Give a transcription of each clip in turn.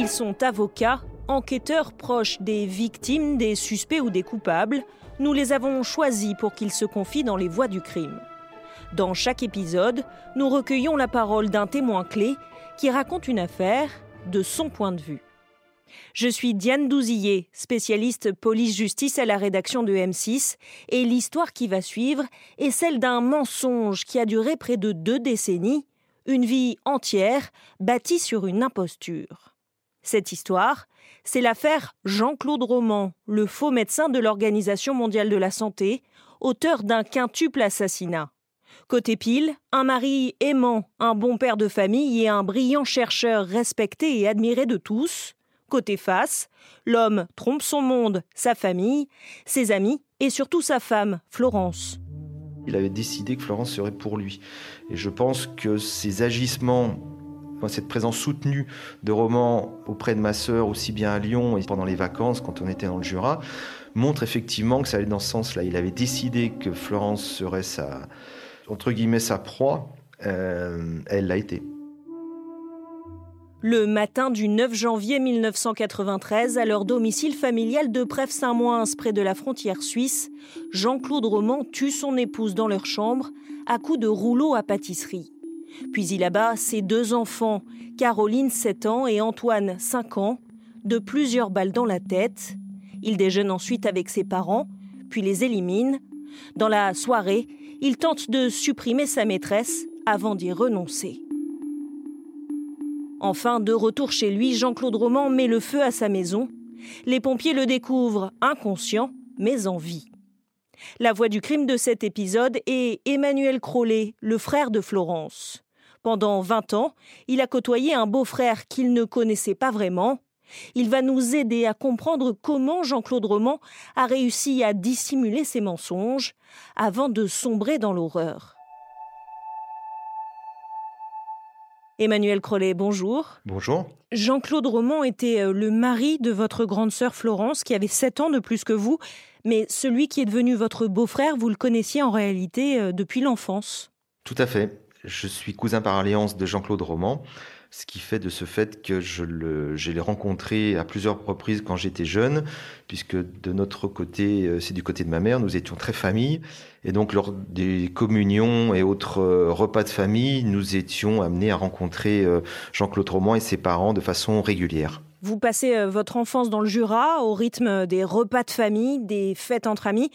Ils sont avocats, enquêteurs proches des victimes, des suspects ou des coupables. Nous les avons choisis pour qu'ils se confient dans les voies du crime. Dans chaque épisode, nous recueillons la parole d'un témoin clé qui raconte une affaire de son point de vue. Je suis Diane Douzillet, spécialiste police-justice à la rédaction de M6, et l'histoire qui va suivre est celle d'un mensonge qui a duré près de deux décennies, une vie entière bâtie sur une imposture. Cette histoire, c'est l'affaire Jean-Claude Roman, le faux médecin de l'Organisation mondiale de la santé, auteur d'un quintuple assassinat. Côté pile, un mari aimant, un bon père de famille et un brillant chercheur respecté et admiré de tous. Côté face, l'homme trompe son monde, sa famille, ses amis et surtout sa femme, Florence. Il avait décidé que Florence serait pour lui. Et je pense que ses agissements, cette présence soutenue de Roman auprès de ma sœur, aussi bien à Lyon et pendant les vacances, quand on était dans le Jura, montre effectivement que ça allait dans ce sens-là. Il avait décidé que Florence serait sa, entre guillemets, sa proie. Euh, elle l'a été. Le matin du 9 janvier 1993, à leur domicile familial de Prèves-Saint-Moins, près de la frontière suisse, Jean-Claude Roman tue son épouse dans leur chambre à coups de rouleau à pâtisserie. Puis il abat ses deux enfants, Caroline, 7 ans, et Antoine, 5 ans, de plusieurs balles dans la tête. Il déjeune ensuite avec ses parents, puis les élimine. Dans la soirée, il tente de supprimer sa maîtresse avant d'y renoncer. Enfin, de retour chez lui, Jean-Claude Roman met le feu à sa maison. Les pompiers le découvrent inconscient, mais en vie. La voix du crime de cet épisode est Emmanuel Crollet, le frère de Florence. Pendant 20 ans, il a côtoyé un beau-frère qu'il ne connaissait pas vraiment. Il va nous aider à comprendre comment Jean-Claude Roman a réussi à dissimuler ses mensonges avant de sombrer dans l'horreur. Emmanuel Crollet, bonjour. Bonjour. Jean-Claude Roman était euh, le mari de votre grande sœur Florence, qui avait 7 ans de plus que vous, mais celui qui est devenu votre beau-frère, vous le connaissiez en réalité euh, depuis l'enfance. Tout à fait. Je suis cousin par alliance de Jean-Claude Roman ce qui fait de ce fait que je, l'ai rencontré à plusieurs reprises quand j'étais jeune, puisque de notre côté, euh, c'est du côté de ma mère, nous étions très famille, et donc lors des communions et autres euh, repas de famille, nous étions amenés à rencontrer euh, Jean-Claude Roman et ses parents de façon régulière. Vous passez votre enfance dans le Jura au rythme des repas de famille, des fêtes entre amis.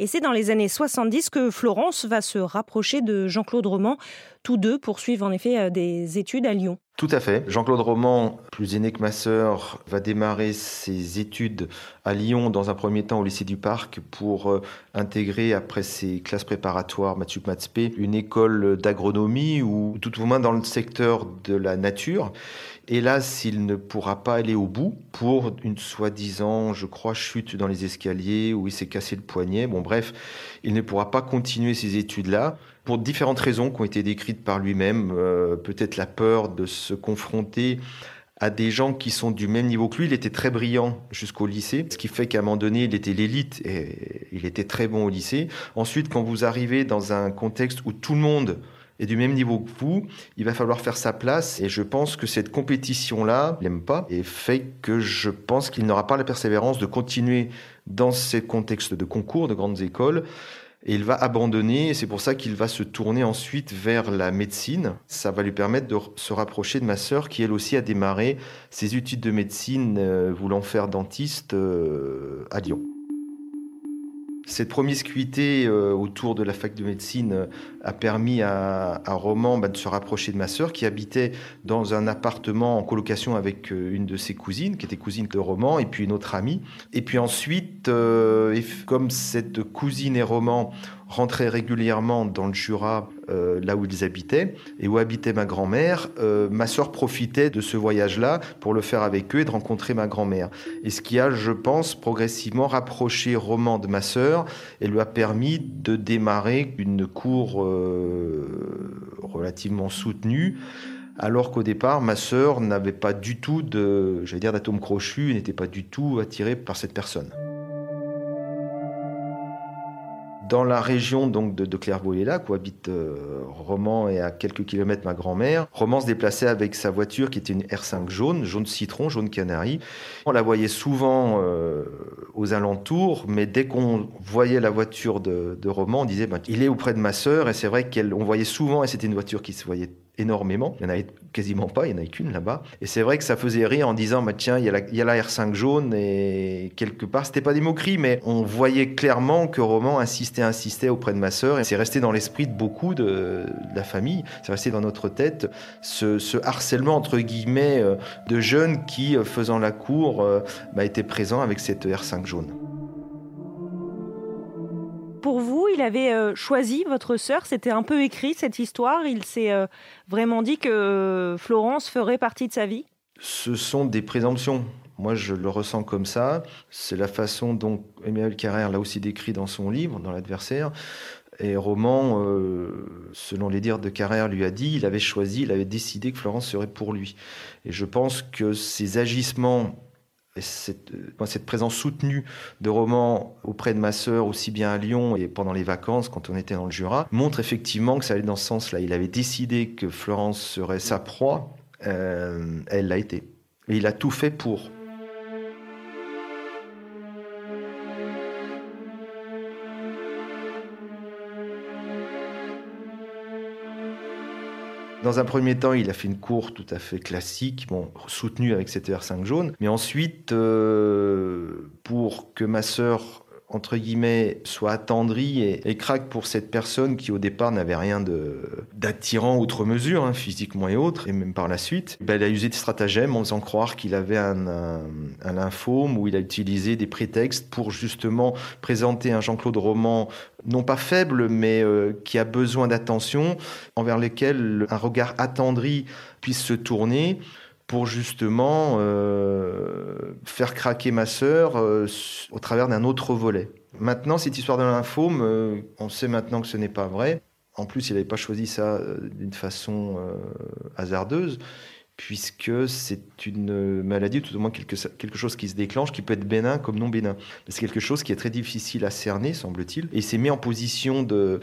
Et c'est dans les années 70 que Florence va se rapprocher de Jean-Claude Roman. Tous deux poursuivent en effet des études à Lyon. Tout à fait. Jean-Claude Roman, plus aîné que ma sœur, va démarrer ses études à Lyon dans un premier temps au lycée du Parc pour euh, intégrer après ses classes préparatoires Matsup Matspé une école d'agronomie ou tout au moins dans le secteur de la nature. Hélas, il ne pourra pas aller au bout pour une soi-disant, je crois, chute dans les escaliers où il s'est cassé le poignet. Bon, bref, il ne pourra pas continuer ses études-là pour différentes raisons qui ont été décrites par lui-même. Euh, peut-être la peur de se confronter à des gens qui sont du même niveau que lui. Il était très brillant jusqu'au lycée, ce qui fait qu'à un moment donné, il était l'élite et il était très bon au lycée. Ensuite, quand vous arrivez dans un contexte où tout le monde est du même niveau que vous, il va falloir faire sa place. Et je pense que cette compétition-là, il n'aime pas et fait que je pense qu'il n'aura pas la persévérance de continuer dans ces contextes de concours, de grandes écoles, et il va abandonner, et c'est pour ça qu'il va se tourner ensuite vers la médecine. Ça va lui permettre de se rapprocher de ma sœur, qui elle aussi a démarré ses études de médecine, euh, voulant faire dentiste euh, à Lyon. Cette promiscuité euh, autour de la fac de médecine euh, a permis à, Roman bah, de se rapprocher de ma sœur qui habitait dans un appartement en colocation avec euh, une de ses cousines, qui était cousine de Roman, et puis une autre amie. Et puis ensuite, comme cette cousine et Roman rentraient régulièrement dans le Jura, euh, là où ils habitaient, et où habitait ma grand-mère. Euh, ma sœur profitait de ce voyage-là pour le faire avec eux et de rencontrer ma grand-mère. Et ce qui a, je pense, progressivement rapproché Roman de ma sœur et lui a permis de démarrer une cour euh, relativement soutenue alors qu'au départ, ma sœur n'avait pas du tout de, j'allais dire, d'atome crochu, n'était pas du tout attirée par cette personne. Dans la région donc de, de Clairvaux-les-Lacs, où habite euh, Roman et à quelques kilomètres ma grand-mère, Roman se déplaçait avec sa voiture qui était une R5 jaune, jaune citron, jaune canari. On la voyait souvent euh, aux alentours, mais dès qu'on voyait la voiture de, Roman, on disait bah, il est auprès de ma sœur, et c'est vrai qu'on voyait souvent, et c'était une voiture qui se voyait énormément. Il n'y en avait quasiment pas, il n'y en avait qu'une là-bas. Et c'est vrai que ça faisait rire en disant, bah, tiens, il y, a la, il y a la R5 jaune et quelque part, c'était pas des moqueries, mais on voyait clairement que Roman insistait, insistait auprès de ma sœur et c'est resté dans l'esprit de beaucoup de, la famille. C'est resté dans notre tête ce, ce, harcèlement, entre guillemets, euh, de jeunes qui, euh, faisant la cour, euh, bah, étaient présents avec cette R5 jaune. Il avait euh, choisi votre sœur, c'était un peu écrit cette histoire, il s'est euh, vraiment dit que Florence ferait partie de sa vie Ce sont des présomptions. Moi, je le ressens comme ça. C'est la façon dont Emmanuel Carrère l'a aussi décrit dans son livre, dans l'adversaire. Et Roman, euh, selon les dires de Carrère, lui a dit, il avait choisi, il avait décidé que Florence serait pour lui. Et je pense que ces agissements et cette, présence soutenue de Roman auprès de ma sœur, aussi bien à Lyon et pendant les vacances, quand on était dans le Jura, montre effectivement que ça allait dans ce sens-là. Il avait décidé que Florence serait sa proie, euh, elle l'a été. Et il a tout fait pour. Dans un premier temps, il a fait une cour tout à fait classique, bon, soutenue avec cette R5 jaune. Mais ensuite, euh, pour que ma sœur entre guillemets, soit attendrie et, craque pour cette personne qui au départ n'avait rien d'attirant outre mesure, hein, physiquement et autres, et même par la suite, ben, elle a usé de stratagèmes en faisant croire qu'il avait un, un, un, lymphome, où il a utilisé des prétextes pour justement présenter un Jean-Claude Roman non pas faible, mais euh, qui a besoin d'attention, envers lequel un regard attendri puisse se tourner pour justement euh, faire craquer ma sœur euh, au travers d'un autre volet. Maintenant, cette histoire de lymphome, euh, on sait maintenant que ce n'est pas vrai. En plus, il n'avait pas choisi ça d'une façon euh, hasardeuse, puisque c'est une maladie, tout au moins quelque, quelque, chose qui se déclenche, qui peut être bénin comme non bénin. C'est quelque chose qui est très difficile à cerner, semble-t-il. Et s'est mis en position de,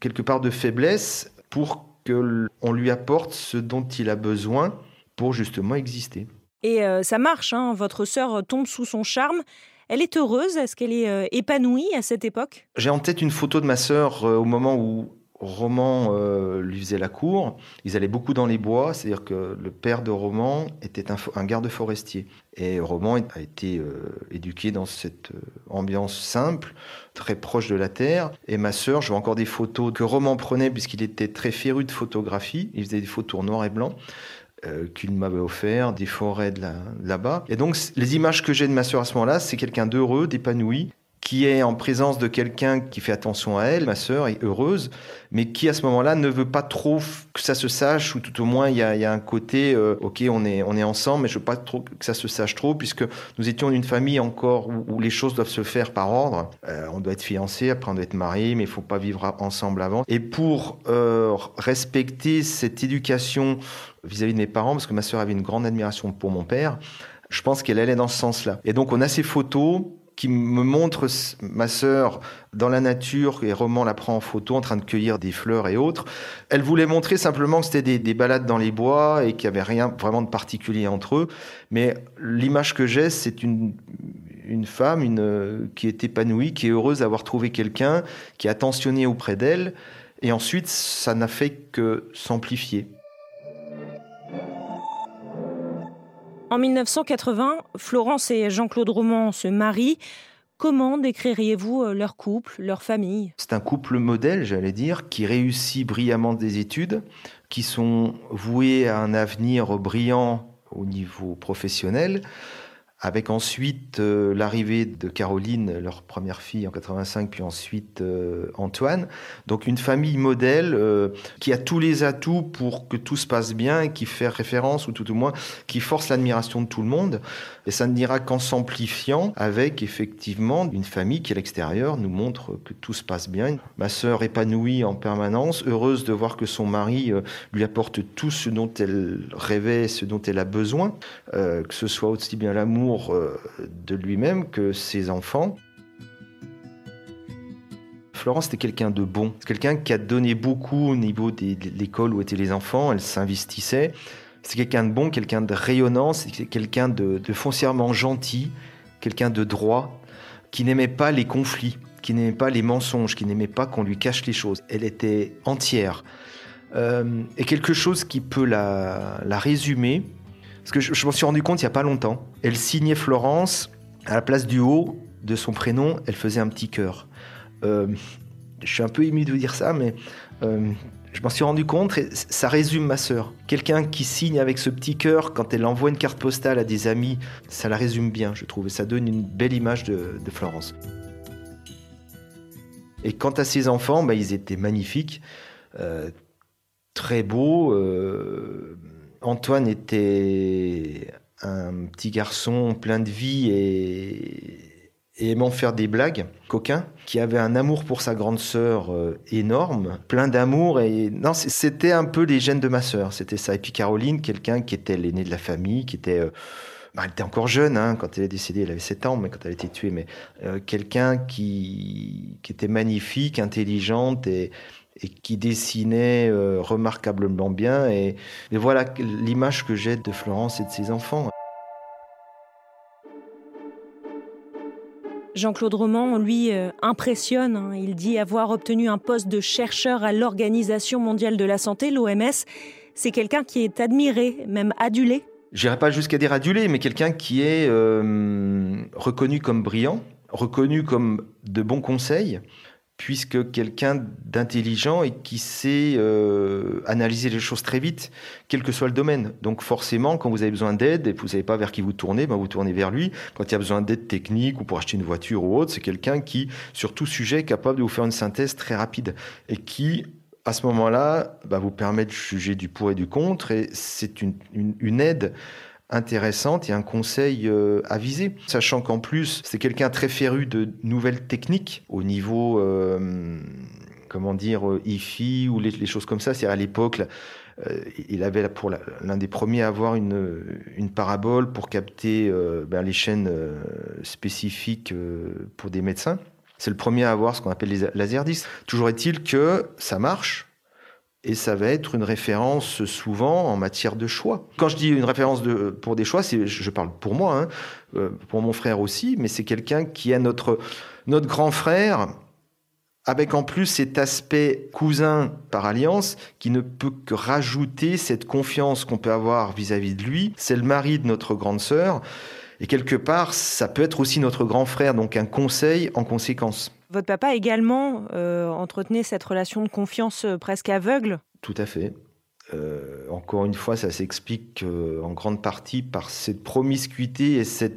quelque part, de faiblesse pour qu'on lui apporte ce dont il a besoin pour justement exister. Et euh, ça marche, hein votre sœur tombe sous son charme. Elle est heureuse Est-ce qu'elle est euh, épanouie à cette époque? J'ai en tête une photo de ma sœur euh, au moment où Roman lui faisait la cour. Ils allaient beaucoup dans les bois, c'est-à-dire que le père de Roman était un, un garde forestier. Et Roman a été éduqué dans cette ambiance simple, très proche de la terre. Et ma sœur, je vois encore des photos que Roman prenait puisqu'il était très féru de photographie. Il faisait des photos en noir et blanc euh, qu'il m'avait offert, des forêts de là-bas. Là et donc, les images que j'ai de ma sœur à ce moment-là, c'est quelqu'un d'heureux, d'épanoui, qui est en présence de quelqu'un qui fait attention à elle, ma sœur est heureuse, mais qui à ce moment-là ne veut pas trop que ça se sache, ou tout au moins il y a, un côté, euh, ok, on est, on est ensemble, mais je veux pas trop que ça se sache trop, puisque nous étions une famille encore où, les choses doivent se faire par ordre. Euh, on doit être fiancé, après on doit être marié, mais il faut pas vivre ensemble avant. Et pour euh, respecter cette éducation vis-à-vis -vis de mes parents, parce que ma sœur avait une grande admiration pour mon père, je pense qu'elle allait dans ce sens-là. Et donc on a ces photos qui me montre ma sœur dans la nature et Roman la prend en photo en train de cueillir des fleurs et autres. Elle voulait montrer simplement que c'était des, des, balades dans les bois et qu'il n'y avait rien vraiment de particulier entre eux. Mais l'image que j'ai, c'est une, une femme une, qui est épanouie, qui est heureuse d'avoir trouvé quelqu'un, qui est attentionné auprès d'elle. Et ensuite, ça n'a fait que s'amplifier. En 1980, Florence et Jean-Claude Roman se marient. Comment décririez-vous euh, leur couple, leur famille? C'est un couple modèle, j'allais dire, qui réussit brillamment des études, qui sont voués à un avenir brillant au niveau professionnel, avec ensuite euh, l'arrivée de Caroline, leur première fille en 85, puis ensuite euh, Antoine. Donc une famille modèle euh, qui a tous les atouts pour que tout se passe bien qui fait référence, ou tout au moins qui force l'admiration de tout le monde. Et ça ne dira qu'en s'amplifiant avec effectivement une famille qui à l'extérieur nous montre que tout se passe bien. Ma sœur épanouie en permanence, heureuse de voir que son mari lui apporte tout ce dont elle rêvait, ce dont elle a besoin, que ce soit aussi bien l'amour euh, de lui-même que ses enfants. Florence était quelqu'un de bon, quelqu'un qui a donné beaucoup au niveau de l'école où étaient les enfants, elle s'investissait. C'est quelqu'un de bon, quelqu'un de rayonnant, c'est quelqu'un de, foncièrement gentil, quelqu'un de droit, qui n'aimait pas les conflits, qui n'aimait pas les mensonges, qui n'aimait pas qu'on lui cache les choses. Elle était entière. Euh, et quelque chose qui peut la, la résumer, parce que je, m'en suis rendu compte il n'y a pas longtemps. Elle signait Florence, à la place du haut de son prénom, elle faisait un petit cœur. Euh, je suis un peu ému de vous dire ça, mais euh, je m'en suis rendu compte et ça résume ma sœur. Quelqu'un qui signe avec ce petit cœur quand elle envoie une carte postale à des amis, ça la résume bien, je trouve, et ça donne une belle image de, Florence. Et quant à ses enfants, bah, ils étaient magnifiques, euh, très beaux. Antoine était un petit garçon plein de vie et, aimant faire des blagues, coquin, qui avait un amour pour sa grande sœur euh, énorme, plein d'amour et non, c'était un peu les gènes de ma sœur, c'était ça. Et puis Caroline, quelqu'un qui était l'aîné de la famille, qui était euh, bah, elle était encore jeune hein, quand elle est décédée, elle avait 7 ans, mais quand elle a été tuée, mais euh, quelqu'un qui, qui était magnifique, intelligente et, et qui dessinait euh, remarquablement bien. Et, et voilà l'image que j'ai de Florence et de ses enfants. Jean-Claude Roman, lui, euh, impressionne. Hein. Il dit avoir obtenu un poste de chercheur à l'Organisation mondiale de la santé, l'OMS. C'est quelqu'un qui est admiré, même adulé. J'irai pas jusqu'à dire adulé, mais quelqu'un qui est euh, reconnu comme brillant, reconnu comme de bons conseils, puisque quelqu'un d'intelligent et qui sait euh, analyser les choses très vite, quel que soit le domaine. Donc forcément, quand vous avez besoin d'aide et que vous savez pas vers qui vous tournez, ben vous tournez vers lui. Quand il y a besoin d'aide technique ou pour acheter une voiture ou autre, c'est quelqu'un qui, sur tout sujet, est capable de vous faire une synthèse très rapide et qui, à ce moment-là, ben vous permet de juger du pour et du contre. Et c'est une, une aide intéressante et un conseil euh, avisé. Sachant qu'en plus, c'est quelqu'un très féru de nouvelles techniques au niveau, euh, comment dire, euh, IFI ou les, choses comme ça. C'est à l'époque, euh, il avait pour l'un des premiers à avoir une, une parabole pour capter euh, ben, les chaînes euh, spécifiques pour des médecins. C'est le premier à avoir ce qu'on appelle les laserdiscs. Toujours est-il que ça marche, et ça va être une référence souvent en matière de choix. Quand je dis une référence pour des choix, c'est, je parle pour moi, hein, euh, pour mon frère aussi, mais c'est quelqu'un qui est notre, notre grand frère, avec en plus cet aspect cousin par alliance, qui ne peut que rajouter cette confiance qu'on peut avoir vis-à-vis de lui. C'est le mari de notre grande sœur, et quelque part, ça peut être aussi notre grand frère, donc un conseil en conséquence. Votre papa également euh, entretenait cette relation de confiance euh, presque aveugle? Tout à fait. Euh, encore une fois, ça s'explique en grande partie par cette promiscuité et ces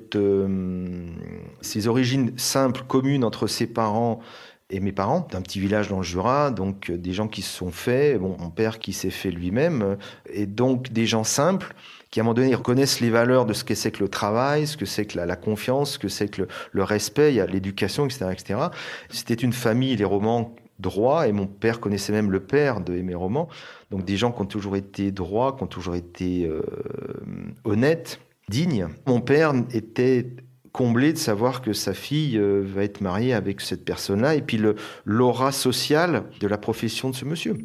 origines simples, communes entre ses parents et mes parents, d'un petit village dans le Jura, donc des gens qui se sont faits, bon, mon père qui s'est fait lui-même, et donc des gens simples qui à un moment donné reconnaissent les valeurs de ce que c'est que le travail, ce que c'est que la, confiance, ce que c'est que le, le respect, il y a l'éducation, etc., etc. C'était une famille, les romans droits, et mon père connaissait même le père de mes romans, donc des gens qui ont toujours été droits, qui ont toujours été euh, honnêtes, dignes. Mon père était comblé de savoir que sa fille euh, va être mariée avec cette personne-là, et puis l'aura sociale de la profession de ce monsieur.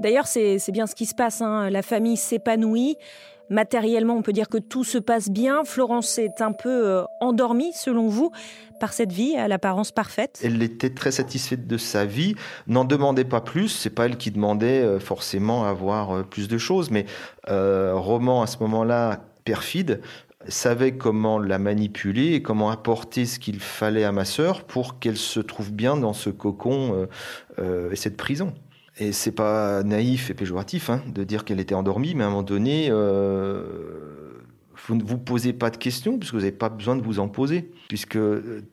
D'ailleurs, c'est bien ce qui se passe. Hein. La famille s'épanouit. Matériellement, on peut dire que tout se passe bien. Florence est un peu euh, endormie, selon vous, par cette vie à l'apparence parfaite. Elle était très satisfaite de sa vie, n'en demandait pas plus. C'est pas elle qui demandait euh, forcément avoir euh, plus de choses, mais Roman à ce moment-là perfide savait comment la manipuler et comment apporter ce qu'il fallait à ma sœur pour qu'elle se trouve bien dans ce cocon et cette prison. Et c'est pas naïf et péjoratif hein, de dire qu'elle était endormie, mais à un moment donné, euh, vous ne vous posez pas de questions puisque vous n'avez pas besoin de vous en poser, puisque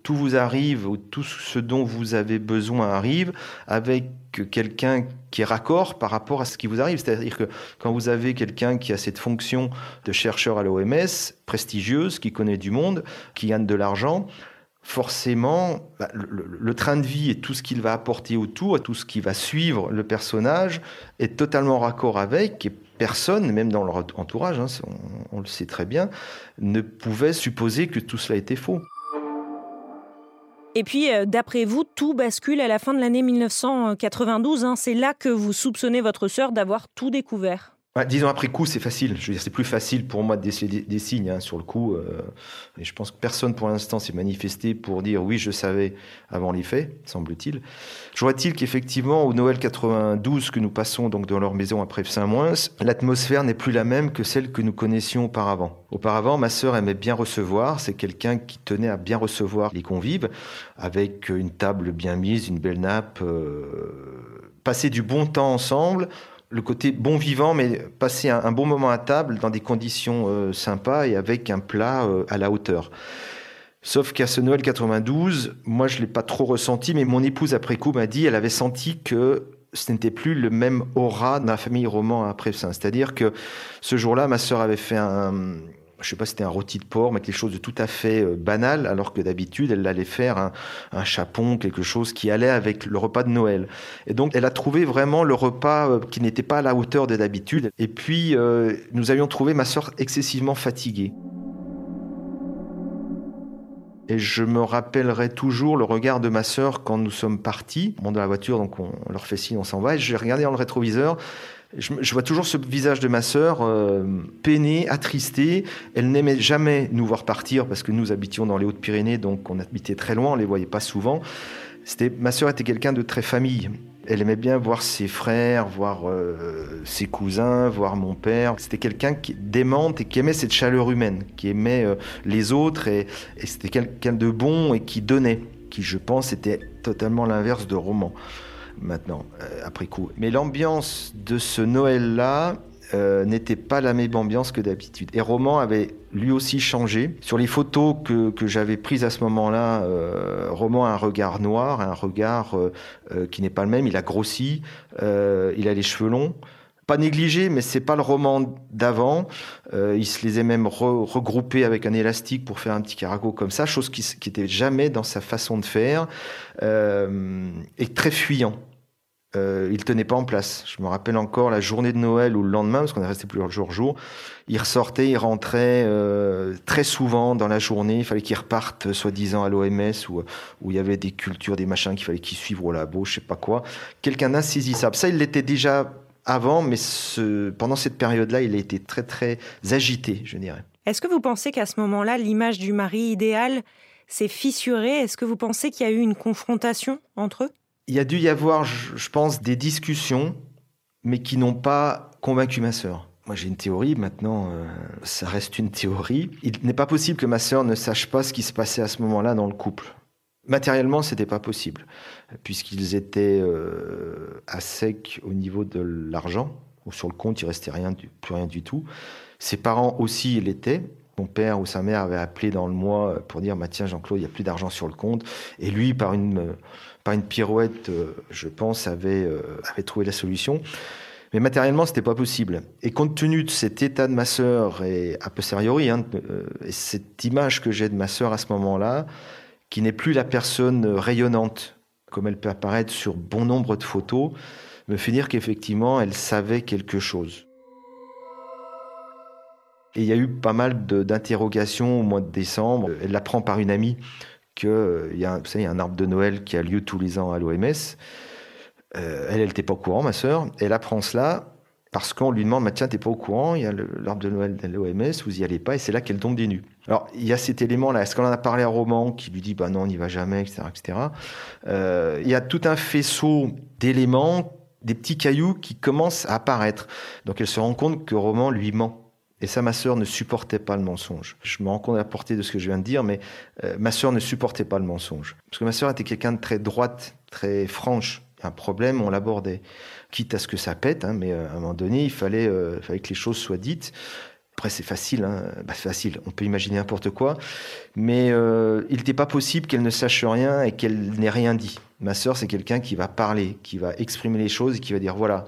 tout vous arrive ou tout ce dont vous avez besoin arrive avec quelqu'un qui est raccord par rapport à ce qui vous arrive. C'est-à-dire que quand vous avez quelqu'un qui a cette fonction de chercheur à l'OMS, prestigieuse, qui connaît du monde, qui gagne de l'argent, forcément, bah, le, train de vie et tout ce qu'il va apporter autour, tout ce qui va suivre le personnage, est totalement raccord avec, et personne, même dans leur entourage, hein, on, on, le sait très bien, ne pouvait supposer que tout cela était faux. Et puis, euh, d'après vous, tout bascule à la fin de l'année 1992. Hein. C'est là que vous soupçonnez votre sœur d'avoir tout découvert. Bah, disons après coup, c'est facile. Je veux dire, c'est plus facile pour moi de déceler des, signes hein, sur le coup. Euh, et je pense que personne pour l'instant s'est manifesté pour dire oui, je savais avant les faits, semble-t-il. Je vois-t-il qu'effectivement, au Noël 92 que nous passons donc dans leur maison après Saint-Moins, l'atmosphère n'est plus la même que celle que nous connaissions auparavant. Auparavant, ma sœur aimait bien recevoir. C'est quelqu'un qui tenait à bien recevoir les convives, avec une table bien mise, une belle nappe, euh, passer du bon temps ensemble le côté bon vivant, mais passer un, bon moment à table dans des conditions euh, sympas et avec un plat euh, à la hauteur. Sauf qu'à ce Noël 92, moi je l'ai pas trop ressenti, mais mon épouse après coup m'a dit, elle avait senti que ce n'était plus le même aura dans la famille roman après ça. C'est-à-dire que ce jour-là, ma sœur avait fait un, je sais pas c'était un rôti de porc, mais quelque chose de tout à fait euh, banal, alors que d'habitude, elle allait faire un, chapon, quelque chose qui allait avec le repas de Noël. Et donc, elle a trouvé vraiment le repas euh, qui n'était pas à la hauteur de d'habitude. Et puis, euh, nous avions trouvé ma sœur excessivement fatiguée. Et je me rappellerai toujours le regard de ma sœur quand nous sommes partis. On dans la voiture, donc on leur fait signe, on s'en va. Et j'ai regardé dans le rétroviseur je, vois toujours ce visage de ma sœur euh, peiné, attristé. Elle n'aimait jamais nous voir partir parce que nous habitions dans les Hautes-Pyrénées, donc on habitait très loin, on les voyait pas souvent. C'était, ma sœur était quelqu'un de très famille. Elle aimait bien voir ses frères, voir euh, ses cousins, voir mon père. C'était quelqu'un qui d'aimante et qui aimait cette chaleur humaine, qui aimait euh, les autres et, et c'était quelqu'un de bon et qui donnait, qui je pense était totalement l'inverse de Roman maintenant, euh, après coup. Mais l'ambiance de ce Noël-là euh, n'était pas la même ambiance que d'habitude. Et Roman avait lui aussi changé. Sur les photos que, que j'avais prises à ce moment-là, euh, Roman a un regard noir, un regard qui n'est pas le même. Il a grossi, il a les cheveux longs pas négligé, mais c'est pas le roman d'avant. il se les est même regroupés avec un élastique pour faire un petit caraco comme ça, chose qui, qui était jamais dans sa façon de faire, et très fuyant euh, il tenait pas en place. Je me rappelle encore la journée de Noël ou le lendemain, parce qu'on est resté plusieurs jours, jour. Il ressortait, il rentrait euh, très souvent dans la journée. Il fallait qu'il reparte, euh, soi-disant, à l'OMS, où, où il y avait des cultures, des machins qu'il fallait qu'il suive au labo, je sais pas quoi. Quelqu'un d'insaisissable. Ça, il l'était déjà avant, mais ce, pendant cette période-là, il a été très, très agité, je dirais. Est-ce que vous pensez qu'à ce moment-là, l'image du mari idéal s'est fissurée? Est-ce que vous pensez qu'il y a eu une confrontation entre eux? Il y a dû y avoir, je pense, des discussions, mais qui n'ont pas convaincu ma sœur. Moi, j'ai une théorie, maintenant, euh, ça reste une théorie. Il n'est pas possible que ma sœur ne sache pas ce qui se passait à ce moment-là dans le couple. Matériellement, c'était pas possible, puisqu'ils étaient euh, à sec au niveau de l'argent, ou sur le compte, il restait rien, plus rien du tout. Ses parents aussi l'étaient. Mon père ou sa mère avait appelé dans le mois pour dire bah, Tiens, Jean-Claude, il n'y a plus d'argent sur le compte. Et lui, par une par une pirouette, euh, je pense, avait, euh, avait trouvé la solution. Mais matériellement, c'était pas possible. Et compte tenu de cet état de ma sœur et a posteriori, hein, euh, et cette image que j'ai de ma sœur à ce moment-là, qui n'est plus la personne rayonnante comme elle peut apparaître sur bon nombre de photos, me fait dire qu'effectivement, elle savait quelque chose. Et il y a eu pas mal d'interrogations au mois de décembre. Elle l'apprend par une amie qu'il euh, y, a, y a un arbre de Noël qui a lieu tous les ans à l'OMS. Euh, elle, elle n'était pas au courant, ma sœur. Elle apprend cela parce qu'on lui demande, bah, tiens, t'es pas au courant, il y a l'arbre de Noël de l'OMS, vous y allez pas, et c'est là qu'elle tombe des nues. Alors, il y a cet élément-là. Est-ce qu'on en a parlé à Roman qui lui dit, bah non, on n'y va jamais, etc., etc. Euh, il y a tout un faisceau d'éléments, des petits cailloux qui commencent à apparaître. Donc, elle se rend compte que Roman lui ment. Et ça, ma sœur ne supportait pas le mensonge. Je me rends compte à la portée de ce que je viens de dire, mais euh, ma sœur ne supportait pas le mensonge. Parce que ma sœur était quelqu'un de très droite, très franche. Un problème, on l'abordait. Quitte à ce que ça pète, hein, mais euh, à un moment donné, il fallait, euh, que les choses soient dites. Après, c'est facile, hein. bah, on peut imaginer n'importe quoi, mais il n'était pas possible qu'elle ne sache rien et qu'elle n'ait rien dit. Ma sœur, c'est quelqu'un qui va parler, qui va exprimer les choses et qui va dire voilà,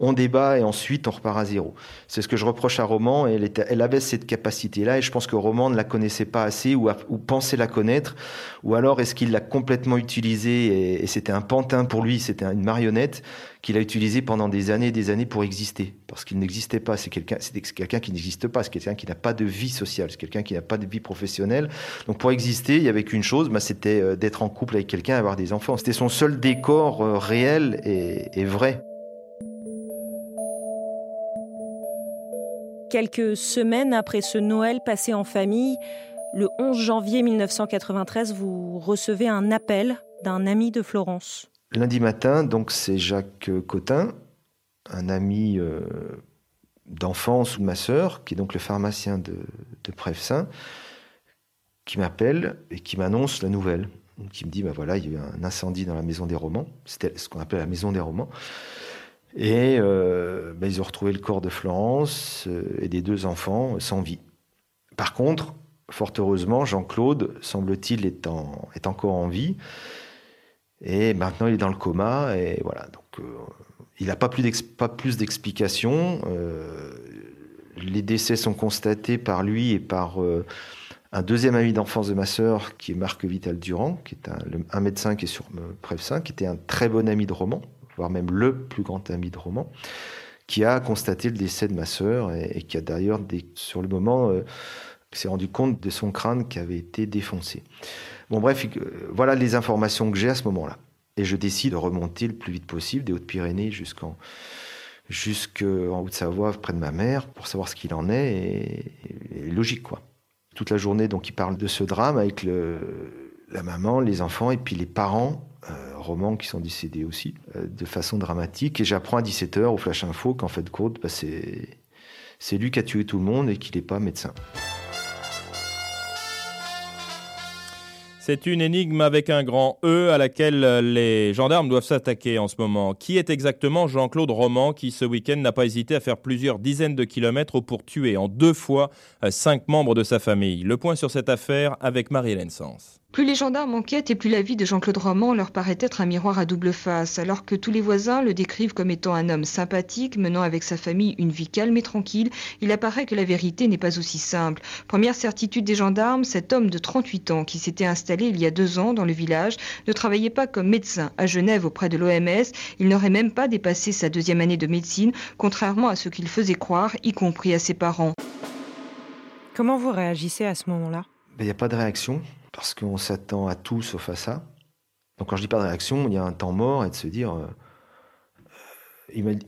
on débat et ensuite on repart à zéro. C'est ce que je reproche à Roman. Elle, elle avait cette capacité-là et je pense que Roman ne la connaissait pas assez ou, pensait la connaître. Ou alors est-ce qu'il l'a complètement utilisée et, c'était un pantin pour lui, c'était une marionnette qu'il a utilisée pendant des années et des années pour exister. Parce qu'il n'existait pas. C'est quelqu'un, qui n'existe pas. C'est quelqu'un qui n'a pas de vie sociale. C'est quelqu'un qui n'a pas de vie professionnelle. Donc pour exister, il n'y avait qu'une chose, bah, c'était euh, d'être en couple avec quelqu'un avoir des enfants. C'était son seul décor euh, réel et vrai. Quelques semaines après ce Noël passé en famille, le 11 janvier 1993, vous recevez un appel d'un ami de Florence. Lundi matin, donc c'est Jacques Cotin, un ami euh, d'enfance ou de ma sœur, qui est donc le pharmacien de, de qui m'appelle et qui m'annonce la nouvelle. Qui me dit, ben voilà, il y a eu un incendie dans la maison des romans. C'était ce qu'on appelle la maison des romans. Et euh, ben, ils ont retrouvé le corps de Florence euh, et des deux enfants sans vie. Par contre, fort heureusement, Jean-Claude, semble-t-il, est, encore en vie. Et maintenant, il est dans le coma. Et voilà. Donc, euh, il n'a pas plus d'explications. les décès sont constatés par lui et par un deuxième ami d'enfance de ma sœur, qui est Marc Vital-Durand, qui est un, médecin qui est sur Preuve qui était un très bon ami de roman voire même le plus grand ami de roman, qui a constaté le décès de ma sœur et, qui a d'ailleurs, sur le moment, euh, s'est rendu compte de son crâne qui avait été défoncé. Bon, bref, euh, voilà les informations que j'ai à ce moment-là. Et je décide de remonter le plus vite possible des Hautes-Pyrénées jusqu'en jusqu'en Haute-Savoie, près de ma mère, pour savoir ce qu'il en est. Et, logique, quoi. Toute la journée, donc, il parle de ce drame avec la maman, les enfants et puis les parents romans qui sont décédés aussi, euh, de façon dramatique. Et j'apprends à 17h au Flash Info qu'en fait, de bah, c'est lui qui a tué tout le monde et qu'il n'est pas médecin. C'est une énigme avec un grand E à laquelle les gendarmes doivent s'attaquer en ce moment. Qui est exactement Jean-Claude Roman qui ce week-end n'a pas hésité à faire plusieurs dizaines de kilomètres pour tuer en deux fois euh, cinq membres de sa famille Le point sur cette affaire avec Marie-Hélène Sens. Plus les gendarmes enquêtent et plus la vie de Jean-Claude Roman leur paraît être un miroir à double face, alors que tous les voisins le décrivent comme étant un homme sympathique, menant avec sa famille une vie calme et tranquille, il apparaît que la vérité n'est pas aussi simple. Première certitude des gendarmes, cet homme de 38 ans qui s'était installé il y a deux ans dans le village ne travaillait pas comme médecin à Genève auprès de l'OMS, il n'aurait même pas dépassé sa deuxième année de médecine, contrairement à ce qu'il faisait croire, y compris à ses parents. Comment vous réagissez à ce moment-là? Ben, Il n'y a pas de réaction parce qu'on s'attend à tout sauf à ça. Donc quand je dis pas de réaction, il y a un temps mort et de se dire euh,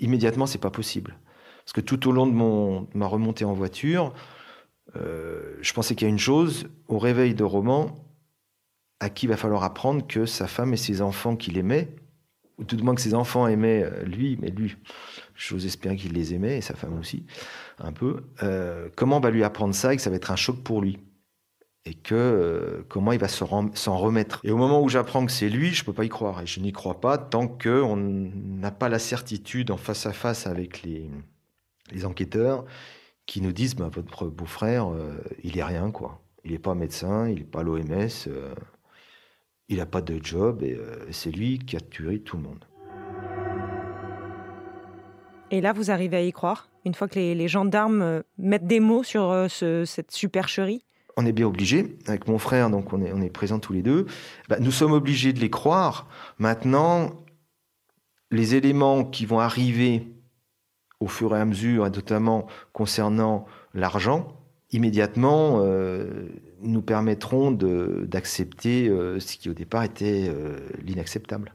immédiatement c'est pas possible. Parce que tout au long de, ma remontée en voiture, euh, je pensais qu'il y a une chose, au réveil de Roman, à qui il va falloir apprendre que sa femme et ses enfants qu'il aimait, ou tout de moins que ses enfants aimaient euh, lui, mais lui, j'ose espérer qu'il les aimait, et sa femme aussi, un peu, comment on va lui apprendre ça et que ça va être un choc pour lui? Et que euh, comment il va s'en remettre. Et au moment où j'apprends que c'est lui, je peux pas y croire. Et je n'y crois pas tant qu'on n'a pas la certitude en face à face avec les, les enquêteurs qui nous disent bah, votre beau-frère, euh, il est rien, quoi. Il n'est pas médecin, il n'est pas l'OMS, euh, il n'a pas de job, et c'est lui qui a tué tout le monde. Et là, vous arrivez à y croire, une fois que les, gendarmes mettent des mots sur cette supercherie? On est bien obligé, avec mon frère, donc on est, on présents tous les deux, bah, nous sommes obligés de les croire. Maintenant, les éléments qui vont arriver au fur et à mesure, notamment concernant l'argent, immédiatement euh, nous permettront d'accepter euh, ce qui au départ était euh, l'inacceptable.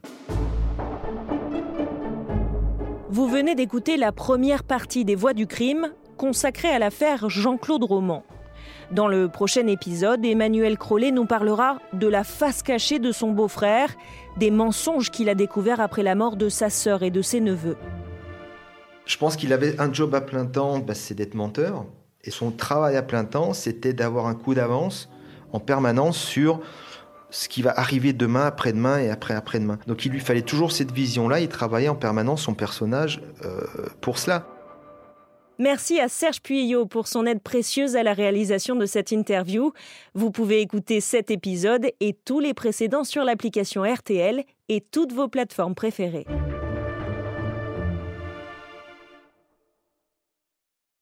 Vous venez d'écouter la première partie des Voix du crime consacrée à l'affaire Jean-Claude Roman. Dans le prochain épisode, Emmanuel Crollet nous parlera de la face cachée de son beau-frère, des mensonges qu'il a découverts après la mort de sa sœur et de ses neveux. Je pense qu'il avait un job à plein temps, bah, c'est d'être menteur. Et son travail à plein temps, c'était d'avoir un coup d'avance en permanence sur ce qui va arriver demain, après-demain et après-après-demain. Donc il lui fallait toujours cette vision-là, il travaillait en permanence son personnage euh, pour cela. Merci à Serge Puyot pour son aide précieuse à la réalisation de cette interview. Vous pouvez écouter cet épisode et tous les précédents sur l'application RTL et toutes vos plateformes préférées.